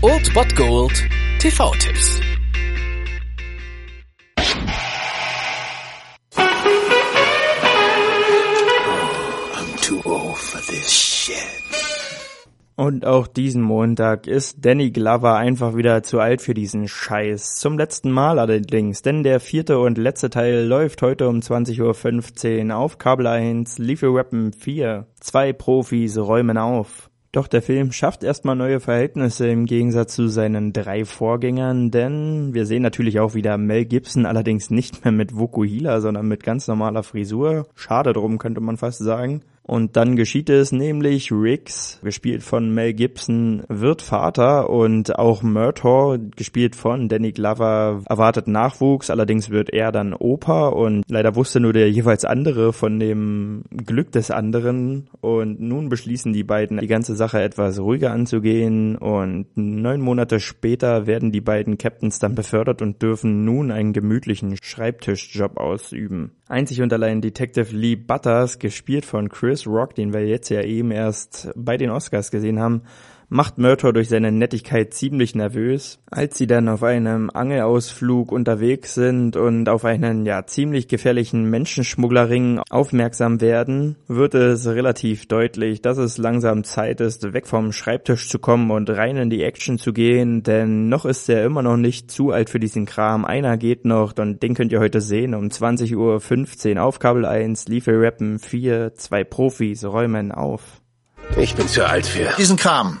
Old Bot Gold TV-Tipps. Und auch diesen Montag ist Danny Glover einfach wieder zu alt für diesen Scheiß. Zum letzten Mal allerdings, denn der vierte und letzte Teil läuft heute um 20.15 Uhr auf Kabel 1, Lethal Weapon 4. Zwei Profis räumen auf. Doch der Film schafft erstmal neue Verhältnisse im Gegensatz zu seinen drei Vorgängern, denn wir sehen natürlich auch wieder Mel Gibson, allerdings nicht mehr mit Vokuhila, sondern mit ganz normaler Frisur. Schade drum, könnte man fast sagen. Und dann geschieht es nämlich, Riggs, gespielt von Mel Gibson, wird Vater und auch Murtaugh, gespielt von Danny Glover, erwartet Nachwuchs, allerdings wird er dann Opa und leider wusste nur der jeweils andere von dem Glück des anderen. Und nun beschließen die beiden, die ganze Sache etwas ruhiger anzugehen. Und neun Monate später werden die beiden Captains dann befördert und dürfen nun einen gemütlichen Schreibtischjob ausüben. Einzig und allein Detective Lee Butters, gespielt von Chris Rock, den wir jetzt ja eben erst bei den Oscars gesehen haben, macht Murtaugh durch seine Nettigkeit ziemlich nervös. Als sie dann auf einem Angelausflug unterwegs sind und auf einen ja ziemlich gefährlichen Menschenschmugglerring aufmerksam werden, wird es relativ deutlich, dass es langsam Zeit ist, weg vom Schreibtisch zu kommen und rein in die Action zu gehen, denn noch ist er immer noch nicht zu alt für diesen Kram. Einer geht noch und den könnt ihr heute sehen um 20.15 Uhr auf Kabel 1, Liefel Rappen 4, zwei Profis räumen auf. Ich bin zu alt für diesen Kram.